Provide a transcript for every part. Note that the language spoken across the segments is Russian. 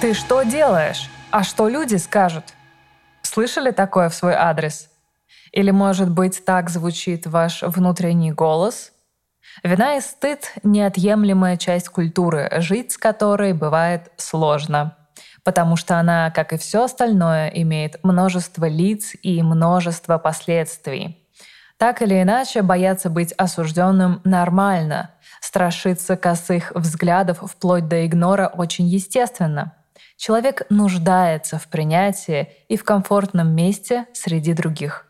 Ты что делаешь? А что люди скажут? Слышали такое в свой адрес? Или, может быть, так звучит ваш внутренний голос? Вина и стыд — неотъемлемая часть культуры, жить с которой бывает сложно. Потому что она, как и все остальное, имеет множество лиц и множество последствий. Так или иначе, бояться быть осужденным нормально. Страшиться косых взглядов вплоть до игнора очень естественно. Человек нуждается в принятии и в комфортном месте среди других.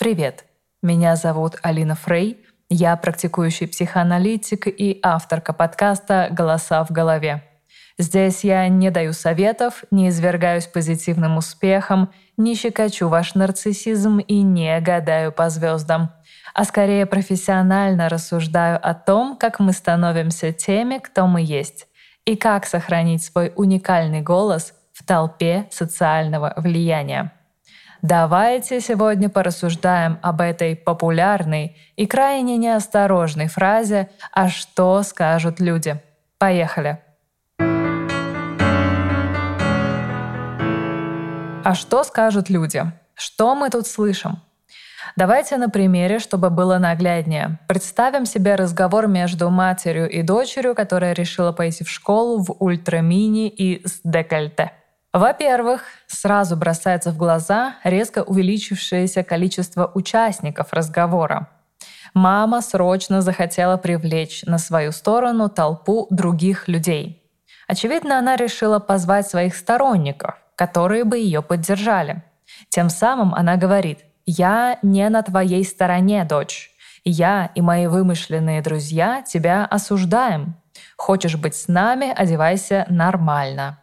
Привет, меня зовут Алина Фрей, я практикующий психоаналитик и авторка подкаста «Голоса в голове». Здесь я не даю советов, не извергаюсь позитивным успехом, не щекочу ваш нарциссизм и не гадаю по звездам, а скорее профессионально рассуждаю о том, как мы становимся теми, кто мы есть, и как сохранить свой уникальный голос в толпе социального влияния. Давайте сегодня порассуждаем об этой популярной и крайне неосторожной фразе «А что скажут люди?». Поехали! А что скажут люди? Что мы тут слышим? Давайте на примере, чтобы было нагляднее. Представим себе разговор между матерью и дочерью, которая решила пойти в школу в ультрамини и с декольте. Во-первых, сразу бросается в глаза резко увеличившееся количество участников разговора. Мама срочно захотела привлечь на свою сторону толпу других людей. Очевидно, она решила позвать своих сторонников, которые бы ее поддержали. Тем самым она говорит, «Я не на твоей стороне, дочь. Я и мои вымышленные друзья тебя осуждаем. Хочешь быть с нами, одевайся нормально».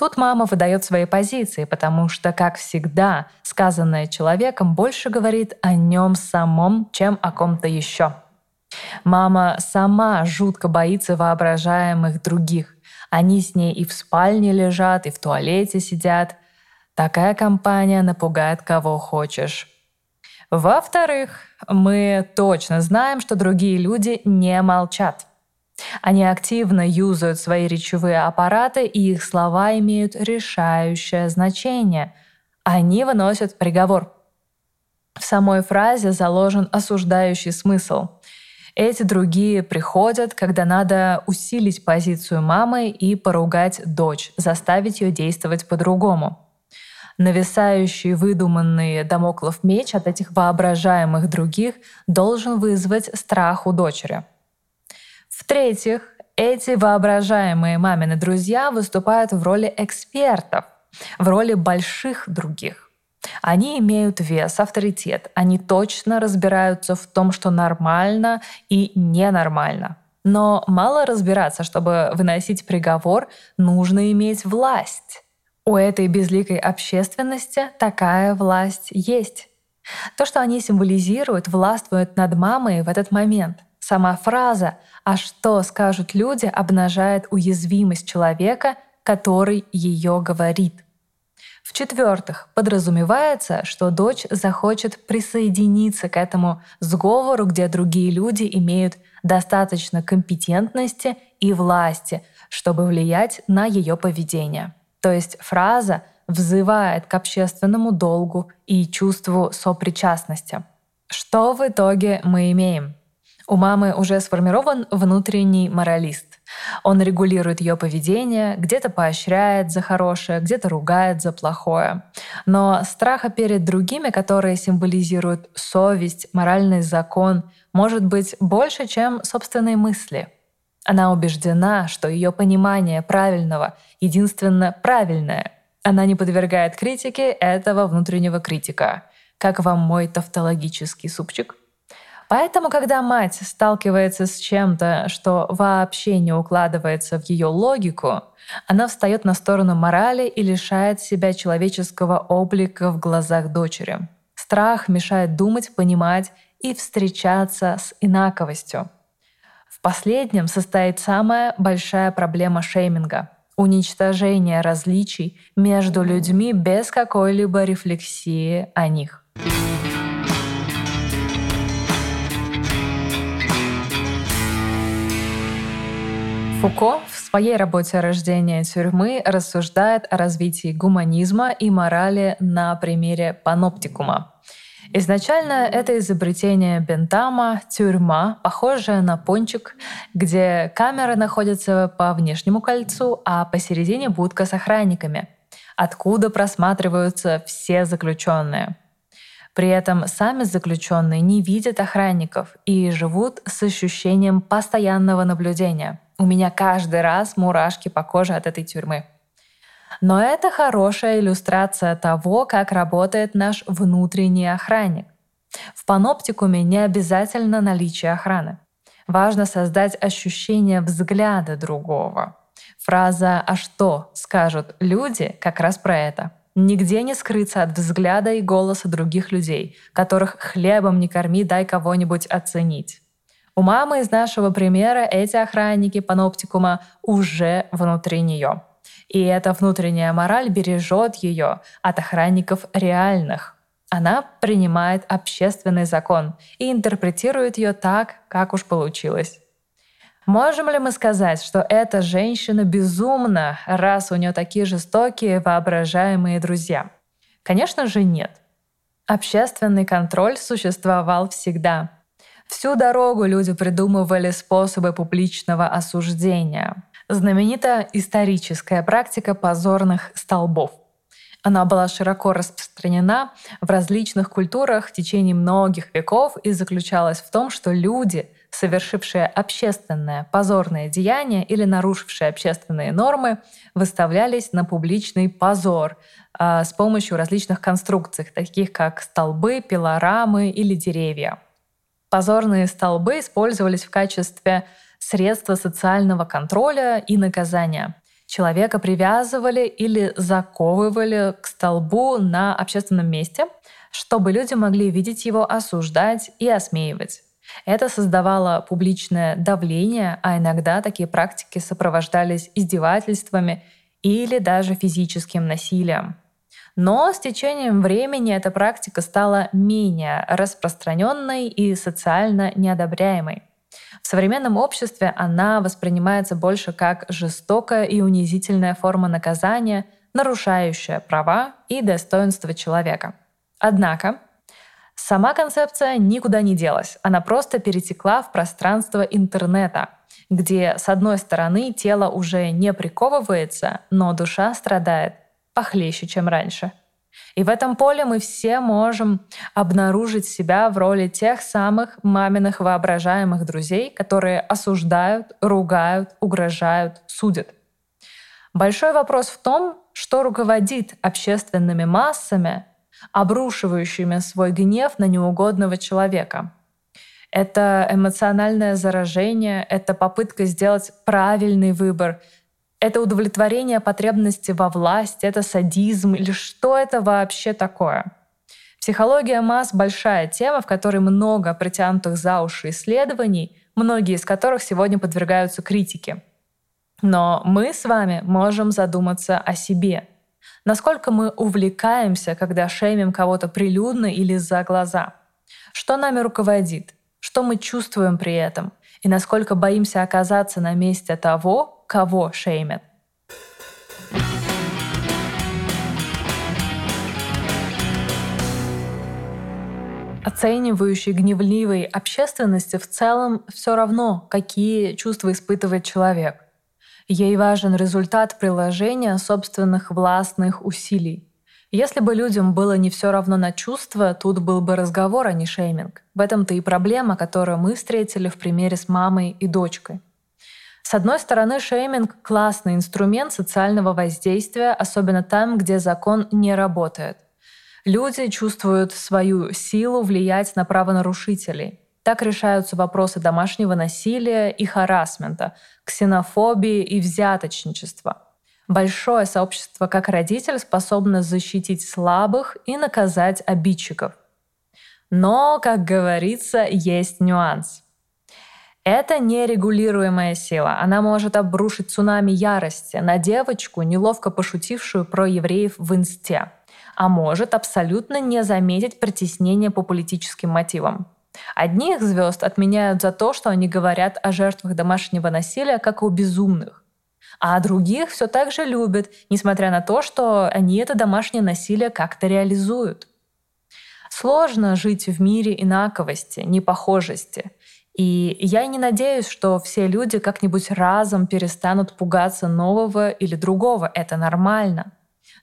Тут мама выдает свои позиции, потому что, как всегда, сказанное человеком больше говорит о нем самом, чем о ком-то еще. Мама сама жутко боится воображаемых других. Они с ней и в спальне лежат, и в туалете сидят. Такая компания напугает кого хочешь. Во-вторых, мы точно знаем, что другие люди не молчат. Они активно юзают свои речевые аппараты, и их слова имеют решающее значение. Они выносят приговор. В самой фразе заложен осуждающий смысл. Эти другие приходят, когда надо усилить позицию мамы и поругать дочь, заставить ее действовать по-другому. Нависающий выдуманный домоклов меч от этих воображаемых других должен вызвать страх у дочери — в-третьих, эти воображаемые мамины друзья выступают в роли экспертов, в роли больших других. Они имеют вес, авторитет, они точно разбираются в том, что нормально и ненормально. Но мало разбираться, чтобы выносить приговор, нужно иметь власть. У этой безликой общественности такая власть есть. То, что они символизируют, властвует над мамой в этот момент. Сама фраза «а что скажут люди» обнажает уязвимость человека, который ее говорит. В-четвертых, подразумевается, что дочь захочет присоединиться к этому сговору, где другие люди имеют достаточно компетентности и власти, чтобы влиять на ее поведение. То есть фраза взывает к общественному долгу и чувству сопричастности. Что в итоге мы имеем? У мамы уже сформирован внутренний моралист. Он регулирует ее поведение, где-то поощряет за хорошее, где-то ругает за плохое. Но страха перед другими, которые символизируют совесть, моральный закон, может быть больше, чем собственные мысли. Она убеждена, что ее понимание правильного единственно правильное. Она не подвергает критике этого внутреннего критика. Как вам мой тавтологический супчик? Поэтому, когда мать сталкивается с чем-то, что вообще не укладывается в ее логику, она встает на сторону морали и лишает себя человеческого облика в глазах дочери. Страх мешает думать, понимать и встречаться с инаковостью. В последнем состоит самая большая проблема шейминга — уничтожение различий между людьми без какой-либо рефлексии о них. Фуко в своей работе «Рождение тюрьмы» рассуждает о развитии гуманизма и морали на примере паноптикума. Изначально это изобретение Бентама — тюрьма, похожая на пончик, где камеры находятся по внешнему кольцу, а посередине будка с охранниками, откуда просматриваются все заключенные. При этом сами заключенные не видят охранников и живут с ощущением постоянного наблюдения — у меня каждый раз мурашки по коже от этой тюрьмы. Но это хорошая иллюстрация того, как работает наш внутренний охранник. В паноптикуме не обязательно наличие охраны. Важно создать ощущение взгляда другого. Фраза «а что?» скажут люди как раз про это. Нигде не скрыться от взгляда и голоса других людей, которых хлебом не корми, дай кого-нибудь оценить. У мамы из нашего примера эти охранники паноптикума уже внутри нее. И эта внутренняя мораль бережет ее от охранников реальных. Она принимает общественный закон и интерпретирует ее так, как уж получилось. Можем ли мы сказать, что эта женщина безумна, раз у нее такие жестокие воображаемые друзья? Конечно же нет. Общественный контроль существовал всегда — Всю дорогу люди придумывали способы публичного осуждения. Знаменита историческая практика позорных столбов. Она была широко распространена в различных культурах в течение многих веков и заключалась в том, что люди, совершившие общественное позорное деяние или нарушившие общественные нормы, выставлялись на публичный позор э, с помощью различных конструкций, таких как столбы, пилорамы или деревья. Позорные столбы использовались в качестве средства социального контроля и наказания. Человека привязывали или заковывали к столбу на общественном месте, чтобы люди могли видеть его, осуждать и осмеивать. Это создавало публичное давление, а иногда такие практики сопровождались издевательствами или даже физическим насилием. Но с течением времени эта практика стала менее распространенной и социально неодобряемой. В современном обществе она воспринимается больше как жестокая и унизительная форма наказания, нарушающая права и достоинство человека. Однако сама концепция никуда не делась, она просто перетекла в пространство интернета, где, с одной стороны, тело уже не приковывается, но душа страдает похлеще, чем раньше. И в этом поле мы все можем обнаружить себя в роли тех самых маминых воображаемых друзей, которые осуждают, ругают, угрожают, судят. Большой вопрос в том, что руководит общественными массами, обрушивающими свой гнев на неугодного человека. Это эмоциональное заражение, это попытка сделать правильный выбор, это удовлетворение потребности во власти, это садизм или что это вообще такое? Психология масс — большая тема, в которой много притянутых за уши исследований, многие из которых сегодня подвергаются критике. Но мы с вами можем задуматься о себе. Насколько мы увлекаемся, когда шеймим кого-то прилюдно или за глаза? Что нами руководит? Что мы чувствуем при этом? И насколько боимся оказаться на месте того, кого шеймят. Оценивающей гневливой общественности в целом все равно, какие чувства испытывает человек. Ей важен результат приложения собственных властных усилий. Если бы людям было не все равно на чувства, тут был бы разговор, а не шейминг. В этом-то и проблема, которую мы встретили в примере с мамой и дочкой. С одной стороны, шейминг — классный инструмент социального воздействия, особенно там, где закон не работает. Люди чувствуют свою силу влиять на правонарушителей. Так решаются вопросы домашнего насилия и харасмента, ксенофобии и взяточничества. Большое сообщество как родитель способно защитить слабых и наказать обидчиков. Но, как говорится, есть нюанс. Это нерегулируемая сила. Она может обрушить цунами ярости на девочку, неловко пошутившую про евреев в инсте, а может абсолютно не заметить притеснение по политическим мотивам. Одних звезд отменяют за то, что они говорят о жертвах домашнего насилия как о безумных. А других все так же любят, несмотря на то, что они это домашнее насилие как-то реализуют. Сложно жить в мире инаковости, непохожести. И я не надеюсь, что все люди как-нибудь разом перестанут пугаться нового или другого. Это нормально.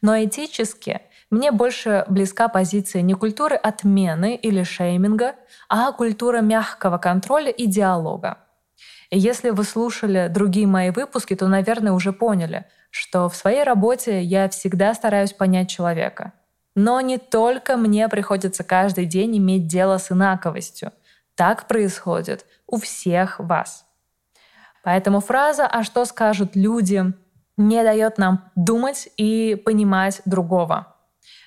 Но этически мне больше близка позиция не культуры отмены или шейминга, а культура мягкого контроля и диалога. И если вы слушали другие мои выпуски, то, наверное, уже поняли, что в своей работе я всегда стараюсь понять человека. Но не только мне приходится каждый день иметь дело с инаковостью — так происходит у всех вас. Поэтому фраза «а что скажут люди» не дает нам думать и понимать другого.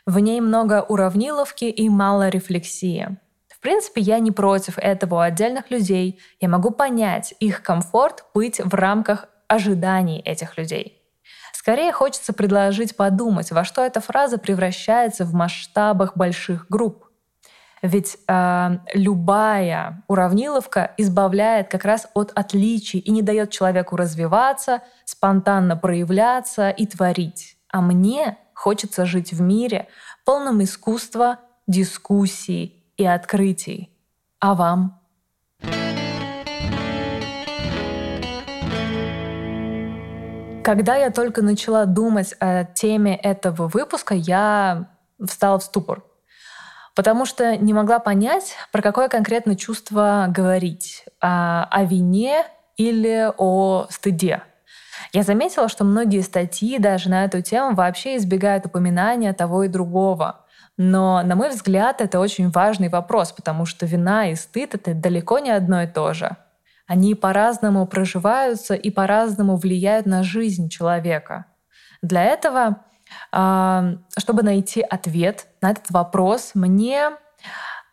В ней много уравниловки и мало рефлексии. В принципе, я не против этого у отдельных людей. Я могу понять их комфорт быть в рамках ожиданий этих людей. Скорее хочется предложить подумать, во что эта фраза превращается в масштабах больших групп. Ведь э, любая уравниловка избавляет как раз от отличий и не дает человеку развиваться, спонтанно проявляться и творить. А мне хочется жить в мире, полном искусства, дискуссий и открытий. А вам? Когда я только начала думать о теме этого выпуска, я встала в ступор потому что не могла понять, про какое конкретно чувство говорить. А, о вине или о стыде. Я заметила, что многие статьи даже на эту тему вообще избегают упоминания того и другого. Но, на мой взгляд, это очень важный вопрос, потому что вина и стыд — это далеко не одно и то же. Они по-разному проживаются и по-разному влияют на жизнь человека. Для этого чтобы найти ответ на этот вопрос, мне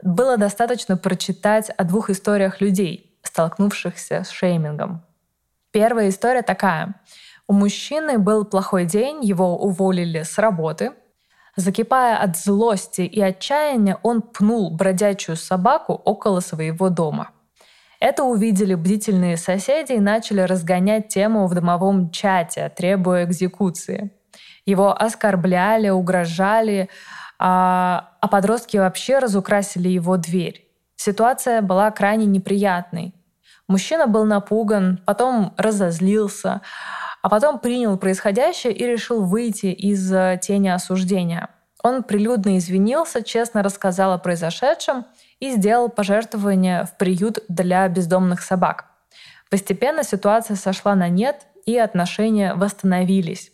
было достаточно прочитать о двух историях людей, столкнувшихся с шеймингом. Первая история такая. У мужчины был плохой день, его уволили с работы. Закипая от злости и отчаяния, он пнул бродячую собаку около своего дома. Это увидели бдительные соседи и начали разгонять тему в домовом чате, требуя экзекуции. Его оскорбляли, угрожали, а, а подростки вообще разукрасили его дверь. Ситуация была крайне неприятной. Мужчина был напуган, потом разозлился, а потом принял происходящее и решил выйти из э, тени осуждения. Он прилюдно извинился, честно рассказал о произошедшем и сделал пожертвование в приют для бездомных собак. Постепенно ситуация сошла на нет, и отношения восстановились.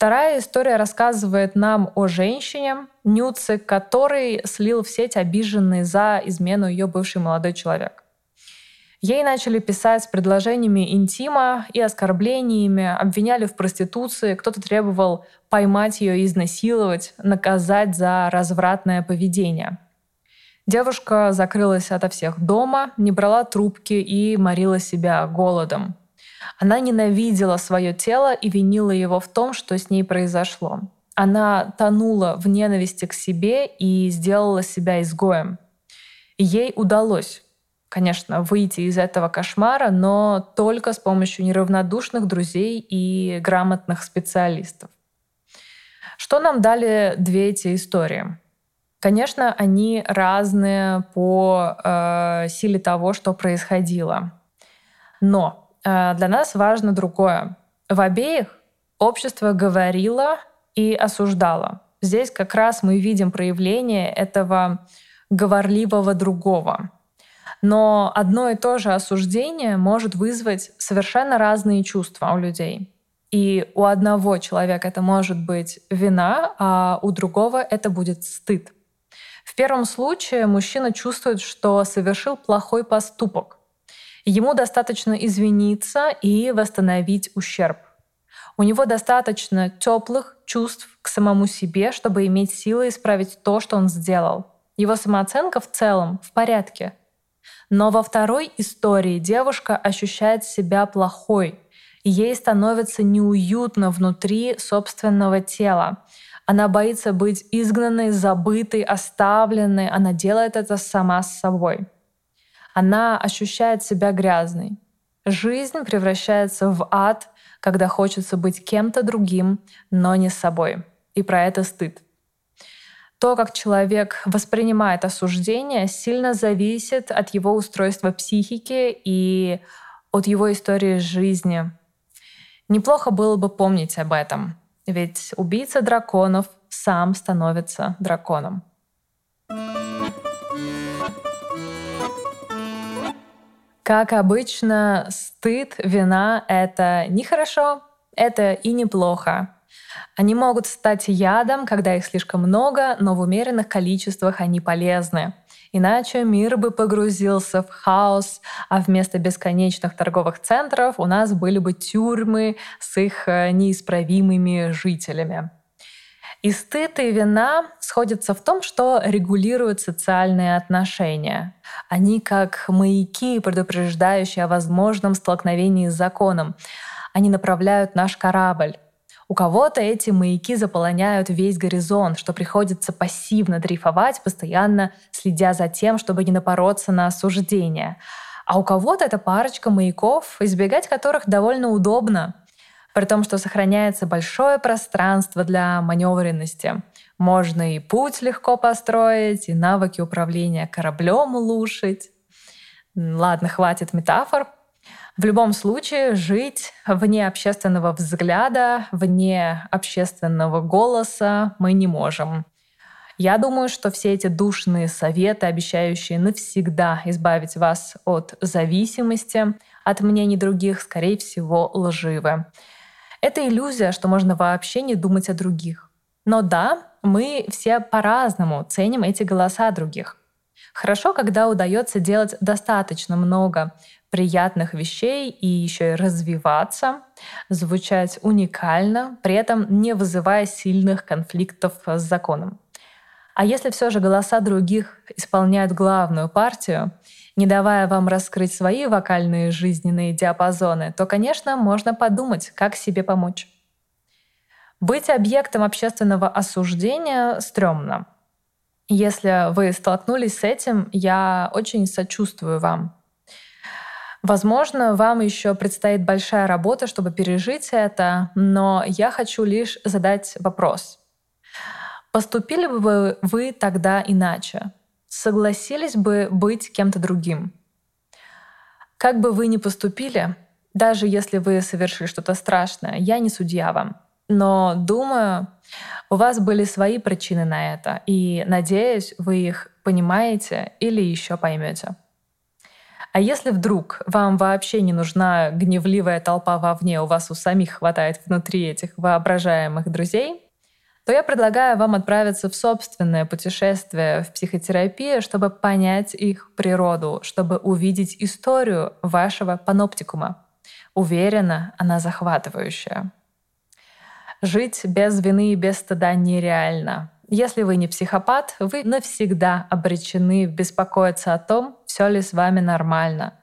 Вторая история рассказывает нам о женщине, Нюце, который слил в сеть обиженный за измену ее бывший молодой человек. Ей начали писать с предложениями интима и оскорблениями, обвиняли в проституции, кто-то требовал поймать ее и изнасиловать, наказать за развратное поведение. Девушка закрылась ото всех дома, не брала трубки и морила себя голодом. Она ненавидела свое тело и винила его в том, что с ней произошло. Она тонула в ненависти к себе и сделала себя изгоем. Ей удалось, конечно, выйти из этого кошмара, но только с помощью неравнодушных друзей и грамотных специалистов. Что нам дали две эти истории? Конечно, они разные по э, силе того, что происходило. Но для нас важно другое. В обеих общество говорило и осуждало. Здесь как раз мы видим проявление этого говорливого другого. Но одно и то же осуждение может вызвать совершенно разные чувства у людей. И у одного человека это может быть вина, а у другого это будет стыд. В первом случае мужчина чувствует, что совершил плохой поступок, Ему достаточно извиниться и восстановить ущерб. У него достаточно теплых чувств к самому себе, чтобы иметь силы исправить то, что он сделал. его самооценка в целом в порядке. Но во второй истории девушка ощущает себя плохой, ей становится неуютно внутри собственного тела. Она боится быть изгнанной, забытой, оставленной. Она делает это сама с собой. Она ощущает себя грязной. Жизнь превращается в ад, когда хочется быть кем-то другим, но не собой. И про это стыд. То, как человек воспринимает осуждение, сильно зависит от его устройства психики и от его истории жизни. Неплохо было бы помнить об этом, ведь убийца драконов сам становится драконом. Как обычно, стыд, вина — это не хорошо, это и неплохо. Они могут стать ядом, когда их слишком много, но в умеренных количествах они полезны. Иначе мир бы погрузился в хаос, а вместо бесконечных торговых центров у нас были бы тюрьмы с их э, неисправимыми жителями. И стыд и вина сходятся в том, что регулируют социальные отношения. Они как маяки, предупреждающие о возможном столкновении с законом. Они направляют наш корабль. У кого-то эти маяки заполоняют весь горизонт, что приходится пассивно дрейфовать, постоянно следя за тем, чтобы не напороться на осуждение. А у кого-то это парочка маяков, избегать которых довольно удобно, при том, что сохраняется большое пространство для маневренности. Можно и путь легко построить, и навыки управления кораблем улучшить. Ладно, хватит метафор. В любом случае, жить вне общественного взгляда, вне общественного голоса мы не можем. Я думаю, что все эти душные советы, обещающие навсегда избавить вас от зависимости от мнений других, скорее всего, лживы. Это иллюзия, что можно вообще не думать о других. Но да, мы все по-разному ценим эти голоса других. Хорошо, когда удается делать достаточно много приятных вещей и еще и развиваться, звучать уникально, при этом не вызывая сильных конфликтов с законом. А если все же голоса других исполняют главную партию, не давая вам раскрыть свои вокальные жизненные диапазоны, то, конечно, можно подумать, как себе помочь. Быть объектом общественного осуждения стрёмно. Если вы столкнулись с этим, я очень сочувствую вам. Возможно, вам еще предстоит большая работа, чтобы пережить это, но я хочу лишь задать вопрос. Поступили бы вы тогда иначе? Согласились бы быть кем-то другим? Как бы вы ни поступили, даже если вы совершили что-то страшное, я не судья вам. Но думаю, у вас были свои причины на это, и надеюсь, вы их понимаете или еще поймете. А если вдруг вам вообще не нужна гневливая толпа вовне, у вас у самих хватает внутри этих воображаемых друзей, то я предлагаю вам отправиться в собственное путешествие в психотерапию, чтобы понять их природу, чтобы увидеть историю вашего паноптикума. Уверена, она захватывающая. Жить без вины и без стыда нереально. Если вы не психопат, вы навсегда обречены беспокоиться о том, все ли с вами нормально,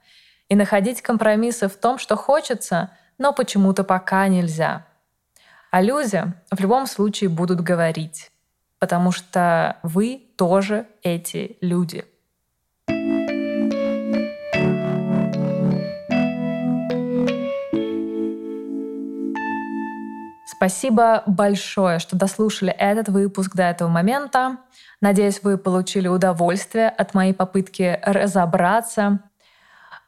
и находить компромиссы в том, что хочется, но почему-то пока нельзя. А люди в любом случае будут говорить, потому что вы тоже эти люди — Спасибо большое, что дослушали этот выпуск до этого момента. Надеюсь, вы получили удовольствие от моей попытки разобраться,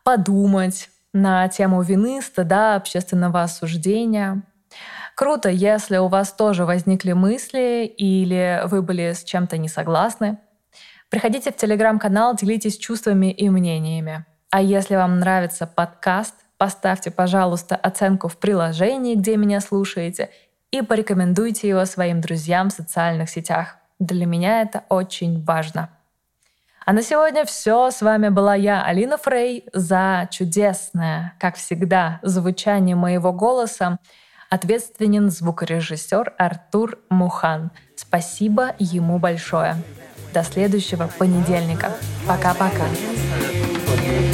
подумать на тему вины, стыда, общественного осуждения. Круто, если у вас тоже возникли мысли или вы были с чем-то не согласны. Приходите в телеграм-канал, делитесь чувствами и мнениями. А если вам нравится подкаст, Поставьте, пожалуйста, оценку в приложении, где меня слушаете, и порекомендуйте его своим друзьям в социальных сетях. Для меня это очень важно. А на сегодня все. С вами была я, Алина Фрей. За чудесное, как всегда, звучание моего голоса ответственен звукорежиссер Артур Мухан. Спасибо ему большое. До следующего понедельника. Пока-пока.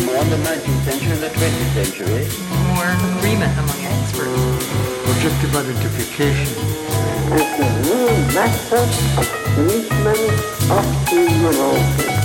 More in the 19th century and the 20th century. More agreement among experts. Objective identification. the new method of treatment of the neurosis.